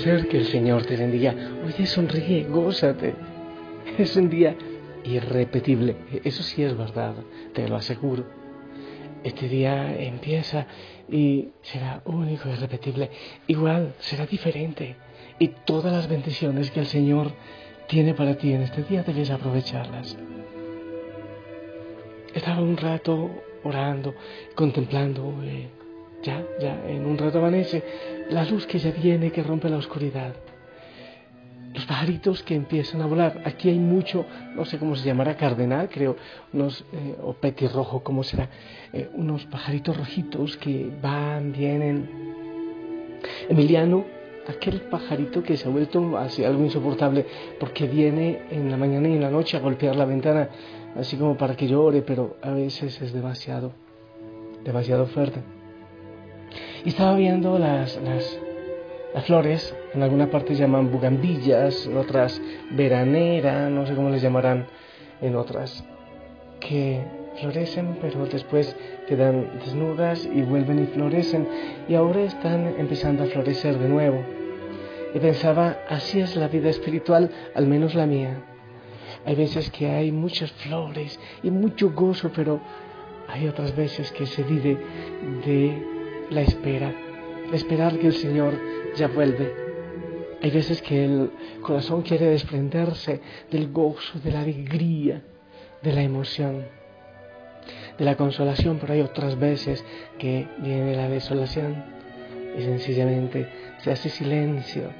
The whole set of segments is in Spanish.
Amanecer, que el Señor te bendiga. Oye, sonríe, gózate. Es un día irrepetible. Eso sí es verdad, te lo aseguro. Este día empieza y será único, irrepetible. Igual, será diferente. Y todas las bendiciones que el Señor tiene para ti en este día debes aprovecharlas. Estaba un rato orando, contemplando. Eh, ya, ya, en un rato amanece la luz que ya viene, que rompe la oscuridad. Los pajaritos que empiezan a volar. Aquí hay mucho, no sé cómo se llamará, cardenal, creo, unos, eh, o petirrojo, ¿cómo será? Eh, unos pajaritos rojitos que van, vienen. Emiliano, aquel pajarito que se ha vuelto así algo insoportable porque viene en la mañana y en la noche a golpear la ventana, así como para que llore, pero a veces es demasiado, demasiado fuerte. Y estaba viendo las, las, flores, en alguna parte llaman bugambillas, en otras veranera, no sé cómo les llamarán en otras, que florecen pero después quedan desnudas y vuelven y florecen y ahora están empezando a florecer de nuevo. Y pensaba, así es la vida espiritual, al menos la mía. Hay veces que hay muchas flores y mucho gozo, pero hay otras veces que se vive de la espera, esperar que el Señor ya vuelve. Hay veces que el corazón quiere desprenderse del gozo, de la alegría, de la emoción, de la consolación, pero hay otras veces que viene la desolación y sencillamente se hace silencio,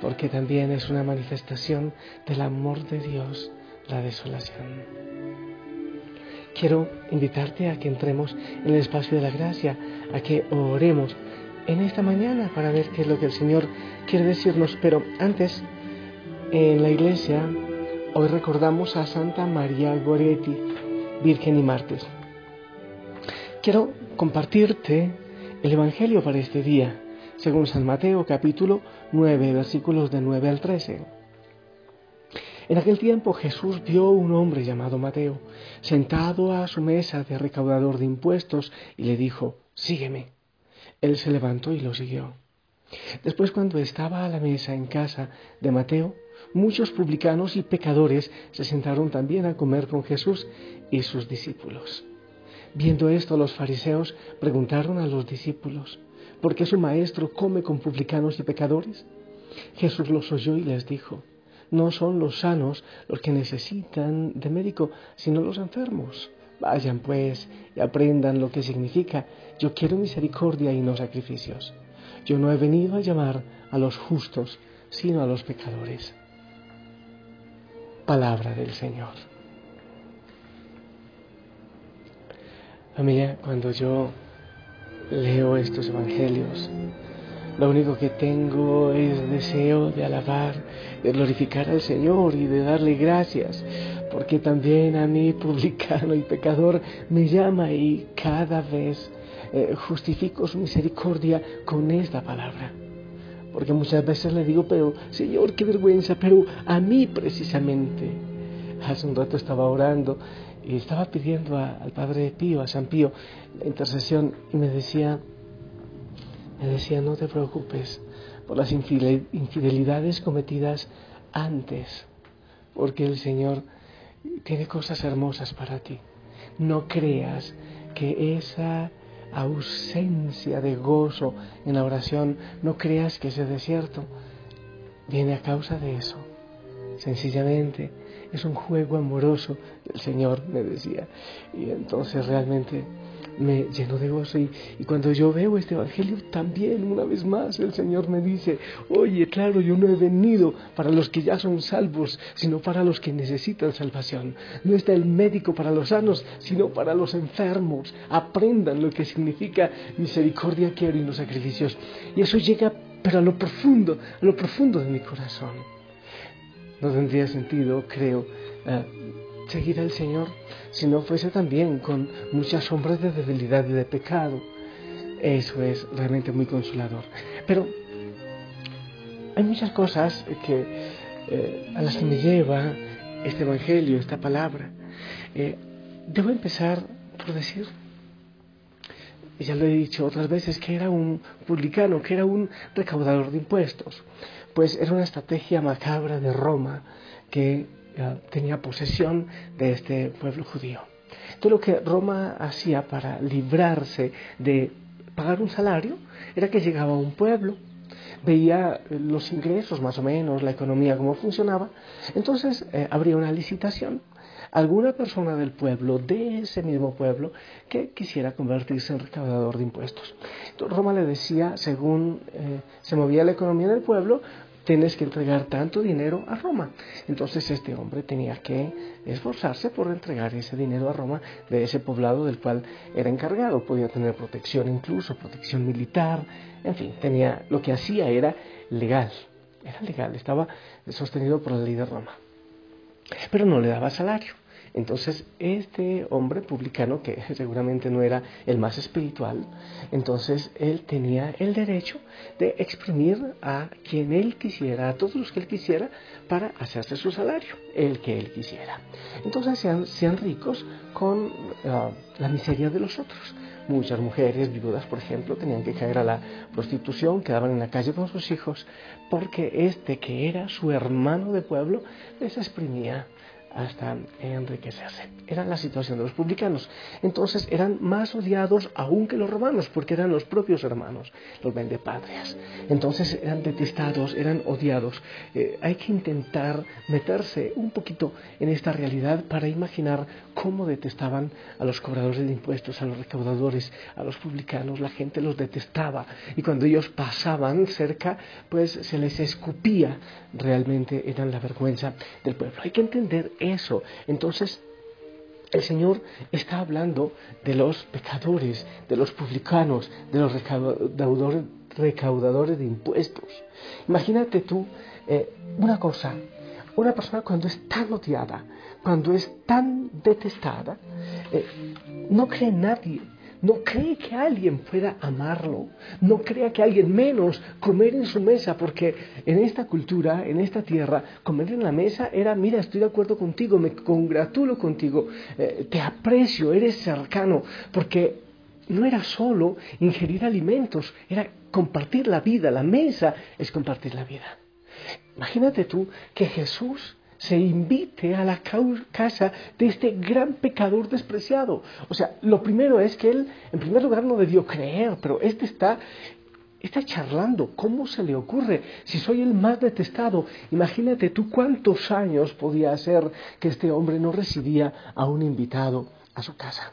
porque también es una manifestación del amor de Dios la desolación quiero invitarte a que entremos en el espacio de la gracia, a que oremos en esta mañana para ver qué es lo que el Señor quiere decirnos. Pero antes, en la iglesia, hoy recordamos a Santa María Goretti, Virgen y Martes. Quiero compartirte el Evangelio para este día, según San Mateo capítulo 9, versículos de 9 al 13. En aquel tiempo Jesús vio un hombre llamado Mateo sentado a su mesa de recaudador de impuestos y le dijo, Sígueme. Él se levantó y lo siguió. Después cuando estaba a la mesa en casa de Mateo, muchos publicanos y pecadores se sentaron también a comer con Jesús y sus discípulos. Viendo esto, los fariseos preguntaron a los discípulos, ¿por qué su maestro come con publicanos y pecadores? Jesús los oyó y les dijo, no son los sanos los que necesitan de médico, sino los enfermos. Vayan pues y aprendan lo que significa yo quiero misericordia y no sacrificios. Yo no he venido a llamar a los justos, sino a los pecadores. Palabra del Señor. Familia, cuando yo leo estos evangelios, lo único que tengo es deseo de alabar, de glorificar al Señor y de darle gracias, porque también a mí, publicano y pecador, me llama y cada vez eh, justifico su misericordia con esta palabra. Porque muchas veces le digo, pero Señor, qué vergüenza, pero a mí precisamente. Hace un rato estaba orando y estaba pidiendo al Padre Pío, a San Pío, la intercesión y me decía, me decía, no te preocupes por las infidelidades cometidas antes, porque el Señor tiene cosas hermosas para ti. No creas que esa ausencia de gozo en la oración, no creas que ese desierto viene a causa de eso. Sencillamente es un juego amoroso del Señor, me decía. Y entonces realmente me llenó de gozo y, cuando yo veo este Evangelio también una vez más el Señor me dice, oye, claro, yo no he venido para los que ya son salvos, sino para los que necesitan salvación. No está el médico para los sanos, sino para los enfermos. Aprendan lo que significa misericordia quiero y los sacrificios. Y eso llega, pero a lo profundo, a lo profundo de mi corazón. No tendría sentido, creo, eh, seguir al Señor si no fuese también con muchas sombras de debilidad y de pecado. Eso es realmente muy consolador. Pero hay muchas cosas que, eh, a las que me lleva este Evangelio, esta palabra. Eh, debo empezar por decir, ya lo he dicho otras veces, que era un publicano, que era un recaudador de impuestos. Pues era una estrategia macabra de Roma que eh, tenía posesión de este pueblo judío. Todo lo que Roma hacía para librarse de pagar un salario era que llegaba a un pueblo, veía los ingresos más o menos, la economía, cómo funcionaba, entonces eh, habría una licitación alguna persona del pueblo, de ese mismo pueblo, que quisiera convertirse en recaudador de impuestos. Roma le decía, según eh, se movía la economía del pueblo, tienes que entregar tanto dinero a Roma. Entonces este hombre tenía que esforzarse por entregar ese dinero a Roma de ese poblado del cual era encargado. Podía tener protección incluso, protección militar, en fin, tenía lo que hacía era legal, era legal, estaba sostenido por la ley de Roma. Pero no le daba salario. Entonces, este hombre publicano, que seguramente no era el más espiritual, entonces él tenía el derecho de exprimir a quien él quisiera, a todos los que él quisiera, para hacerse su salario, el que él quisiera. Entonces, sean, sean ricos con ah, la miseria de los otros. Muchas mujeres viudas, por ejemplo, tenían que caer a la prostitución, quedaban en la calle con sus hijos, porque este que era su hermano de pueblo les exprimía hasta enriquecerse. Era la situación de los publicanos. Entonces eran más odiados aún que los romanos, porque eran los propios hermanos, los vendepatrias. Entonces eran detestados, eran odiados. Eh, hay que intentar meterse un poquito en esta realidad para imaginar cómo detestaban a los cobradores de impuestos, a los recaudadores, a los publicanos. La gente los detestaba y cuando ellos pasaban cerca, pues se les escupía. Realmente eran la vergüenza del pueblo. Hay que entender eso. Entonces, el Señor está hablando de los pecadores, de los publicanos, de los recaudadores, de impuestos. Imagínate tú eh, una cosa, una persona cuando es tan odiada, cuando es tan detestada, eh, no cree nadie, no cree que alguien pueda amarlo, no crea que alguien menos comer en su mesa, porque en esta cultura, en esta tierra, comer en la mesa era, mira, estoy de acuerdo contigo, me congratulo contigo, eh, te aprecio, eres cercano, porque no era solo ingerir alimentos, era compartir la vida, la mesa es compartir la vida. Imagínate tú que Jesús se invite a la casa de este gran pecador despreciado. O sea, lo primero es que él, en primer lugar, no debió creer, pero este está, está charlando. ¿Cómo se le ocurre? Si soy el más detestado, imagínate tú cuántos años podía hacer que este hombre no recibía a un invitado a su casa.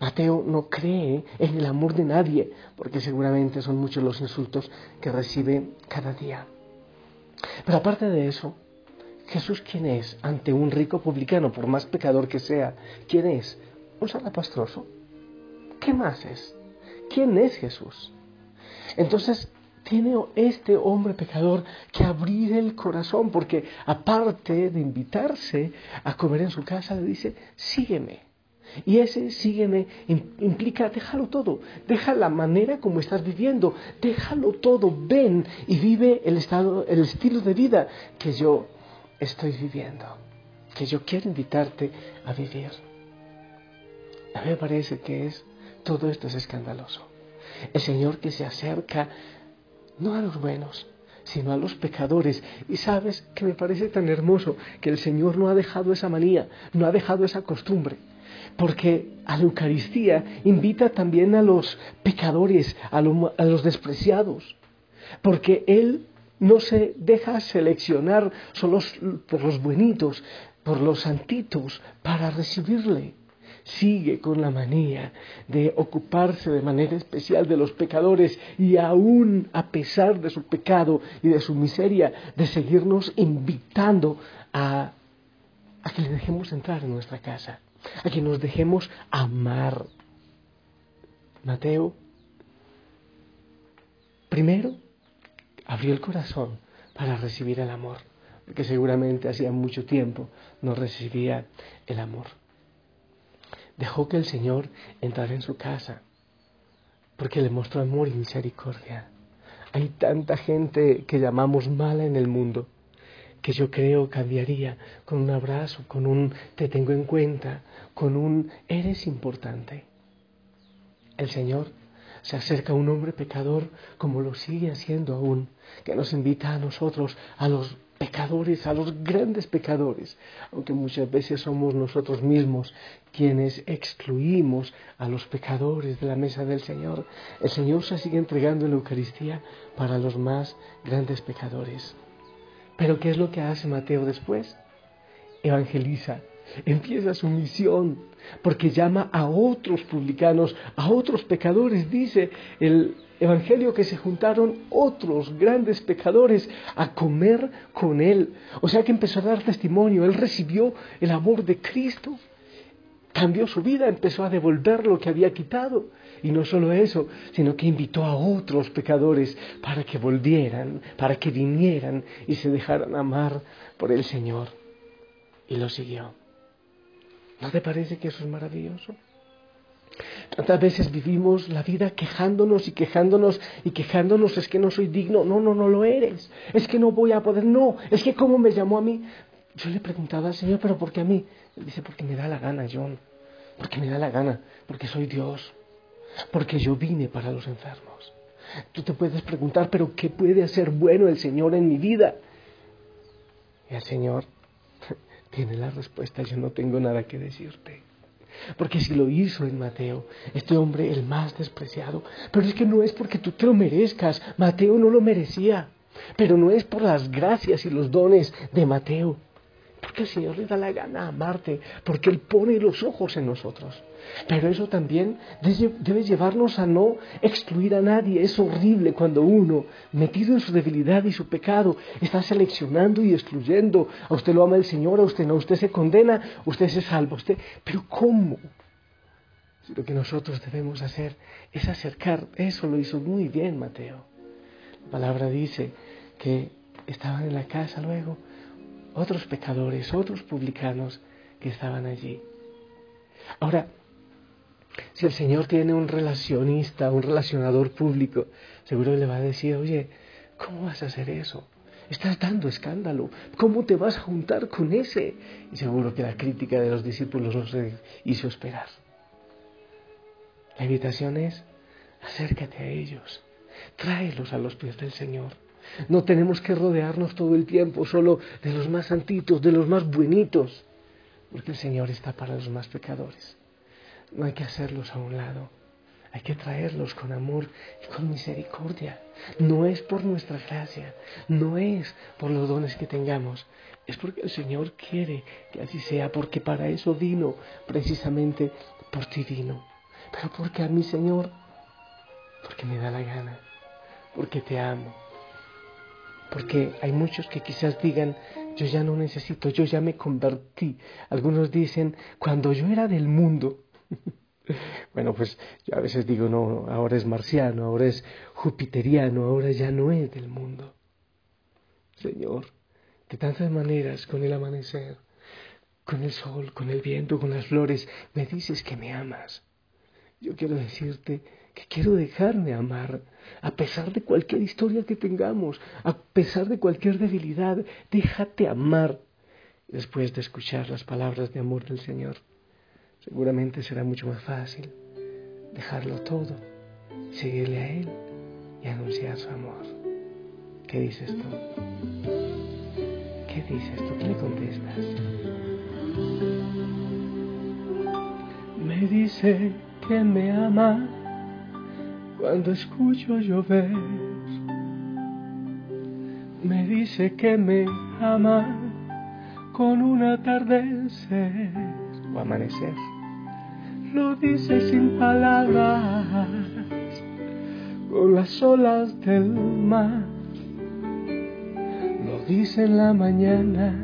Mateo no cree en el amor de nadie, porque seguramente son muchos los insultos que recibe cada día. Pero aparte de eso, Jesús, ¿quién es ante un rico publicano, por más pecador que sea? ¿Quién es? ¿Un salapastroso? ¿Qué más es? ¿Quién es Jesús? Entonces, tiene este hombre pecador que abrir el corazón, porque aparte de invitarse a comer en su casa, le dice, sígueme. Y ese sígueme implica déjalo todo, deja la manera como estás viviendo, déjalo todo, ven y vive el estado, el estilo de vida que yo estoy viviendo, que yo quiero invitarte a vivir. A mí me parece que es todo esto es escandaloso. El Señor que se acerca no a los buenos, sino a los pecadores. Y sabes que me parece tan hermoso que el Señor no ha dejado esa manía, no ha dejado esa costumbre. Porque a la Eucaristía invita también a los pecadores, a, a los despreciados. Porque Él no se deja seleccionar solo por los buenitos, por los santitos, para recibirle. Sigue con la manía de ocuparse de manera especial de los pecadores y aún a pesar de su pecado y de su miseria, de seguirnos invitando a, a que le dejemos entrar en nuestra casa, a que nos dejemos amar. Mateo, primero, abrió el corazón para recibir el amor, porque seguramente hacía mucho tiempo no recibía el amor. Dejó que el Señor entrara en su casa, porque le mostró amor y misericordia. Hay tanta gente que llamamos mala en el mundo, que yo creo cambiaría con un abrazo, con un te tengo en cuenta, con un eres importante. El Señor se acerca un hombre pecador como lo sigue haciendo aún, que nos invita a nosotros, a los pecadores, a los grandes pecadores, aunque muchas veces somos nosotros mismos quienes excluimos a los pecadores de la mesa del Señor. El Señor se sigue entregando en la Eucaristía para los más grandes pecadores. Pero ¿qué es lo que hace Mateo después? Evangeliza, empieza su misión, porque llama a otros publicanos, a otros pecadores, dice el Evangelio que se juntaron otros grandes pecadores a comer con él. O sea que empezó a dar testimonio, él recibió el amor de Cristo, cambió su vida, empezó a devolver lo que había quitado. Y no solo eso, sino que invitó a otros pecadores para que volvieran, para que vinieran y se dejaran amar por el Señor. Y lo siguió. ¿No te parece que eso es maravilloso? Tantas veces vivimos la vida quejándonos y quejándonos y quejándonos, es que no soy digno, no, no, no lo eres, es que no voy a poder, no, es que cómo me llamó a mí. Yo le preguntaba al Señor, pero ¿por qué a mí? Él dice, porque me da la gana, John, porque me da la gana, porque soy Dios, porque yo vine para los enfermos. Tú te puedes preguntar, pero ¿qué puede hacer bueno el Señor en mi vida? Y el Señor tiene la respuesta, yo no tengo nada que decirte. Porque si lo hizo en Mateo, este hombre el más despreciado, pero es que no es porque tú te lo merezcas, Mateo no lo merecía, pero no es por las gracias y los dones de Mateo, porque el Señor le da la gana amarte, porque Él pone los ojos en nosotros. Pero eso también debe llevarnos a no excluir a nadie. Es horrible cuando uno, metido en su debilidad y su pecado, está seleccionando y excluyendo. A usted lo ama el Señor, a usted no, usted se condena, usted se salva, usted. Pero ¿cómo? Lo que nosotros debemos hacer es acercar. Eso lo hizo muy bien Mateo. La palabra dice que estaban en la casa luego otros pecadores, otros publicanos que estaban allí. Ahora, si el Señor tiene un relacionista, un relacionador público, seguro le va a decir, oye, ¿cómo vas a hacer eso? Estás dando escándalo. ¿Cómo te vas a juntar con ese? Y seguro que la crítica de los discípulos nos hizo esperar. La invitación es, acércate a ellos, tráelos a los pies del Señor. No tenemos que rodearnos todo el tiempo solo de los más santitos, de los más buenitos, porque el Señor está para los más pecadores. No hay que hacerlos a un lado, hay que traerlos con amor y con misericordia. No es por nuestra gracia, no es por los dones que tengamos, es porque el Señor quiere que así sea, porque para eso vino, precisamente por ti vino. Pero porque a mí, Señor, porque me da la gana, porque te amo porque hay muchos que quizás digan, yo ya no necesito, yo ya me convertí. Algunos dicen, cuando yo era del mundo. bueno, pues yo a veces digo, no, ahora es marciano, ahora es jupiteriano, ahora ya no es del mundo. Señor, de tantas maneras, con el amanecer, con el sol, con el viento, con las flores, me dices que me amas. Yo quiero decirte que quiero dejarme amar, a pesar de cualquier historia que tengamos, a pesar de cualquier debilidad, déjate amar. Después de escuchar las palabras de amor del Señor, seguramente será mucho más fácil dejarlo todo, seguirle a Él y anunciar su amor. ¿Qué dices tú? ¿Qué dices tú? ¿Qué le contestas? Me dice que me ama cuando escucho llover. Me dice que me ama con un atardecer o amanecer. Lo dice sin palabras, con las olas del mar. Lo dice en la mañana,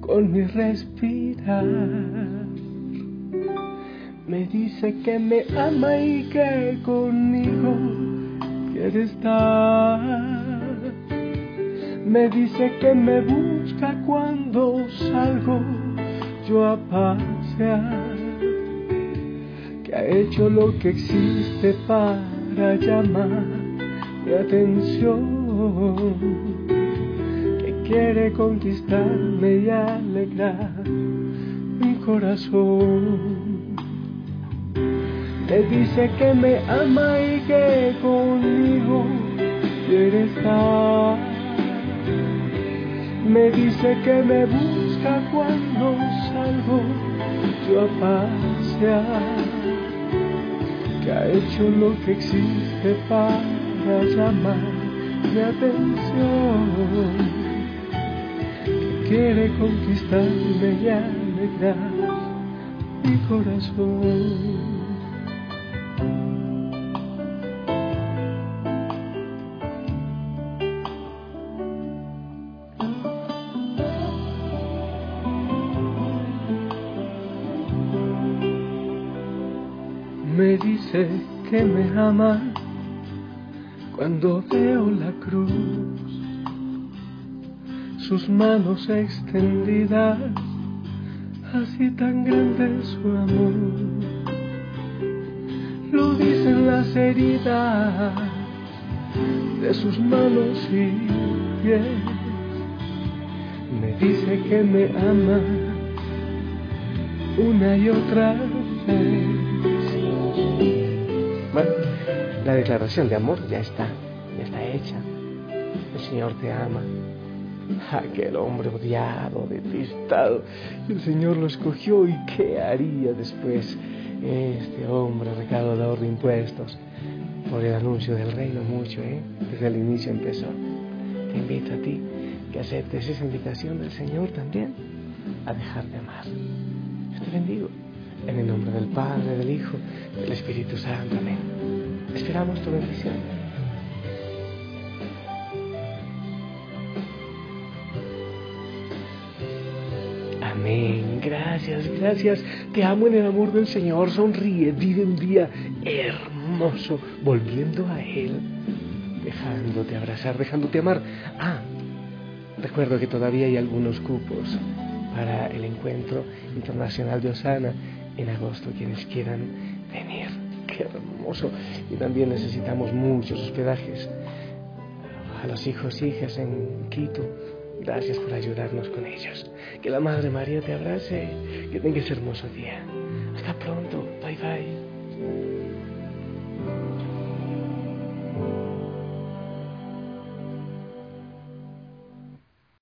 con mi respirar me dice que me ama y que conmigo quiere estar. Me dice que me busca cuando salgo yo a pasear. Que ha hecho lo que existe para llamar mi atención. Que quiere conquistarme y alegrar mi corazón Me dice que me ama y que conmigo quiere estar. Me dice que me busca cuando salgo yo a pasear. Que ha hecho lo que existe para llamar mi atención. Que quiere conquistarme y alegrar mi corazón. Que me ama cuando veo la cruz, sus manos extendidas, así tan grande su amor. Lo dicen las heridas de sus manos y pies. Me dice que me ama una y otra vez. La declaración de amor ya está, ya está hecha. El Señor te ama. Aquel hombre odiado, detestado, el Señor lo escogió y ¿qué haría después este hombre recaudador de impuestos? Por el anuncio del reino mucho, ¿eh? Desde el inicio empezó. Te invito a ti que aceptes esa invitación del Señor también a dejar de amar. Yo te bendigo. En el nombre del Padre, del Hijo, del Espíritu Santo. Amén. Esperamos tu bendición. Amén. Gracias, gracias. Te amo en el amor del Señor. Sonríe, vive un día hermoso, volviendo a Él, dejándote abrazar, dejándote amar. Ah, recuerdo que todavía hay algunos cupos para el encuentro internacional de Osana en agosto quienes quieran venir. Qué hermoso. Y también necesitamos muchos hospedajes. A los hijos y hijas en Quito, gracias por ayudarnos con ellos. Que la Madre María te abrace. Que tengas hermoso día. Hasta pronto. Bye bye.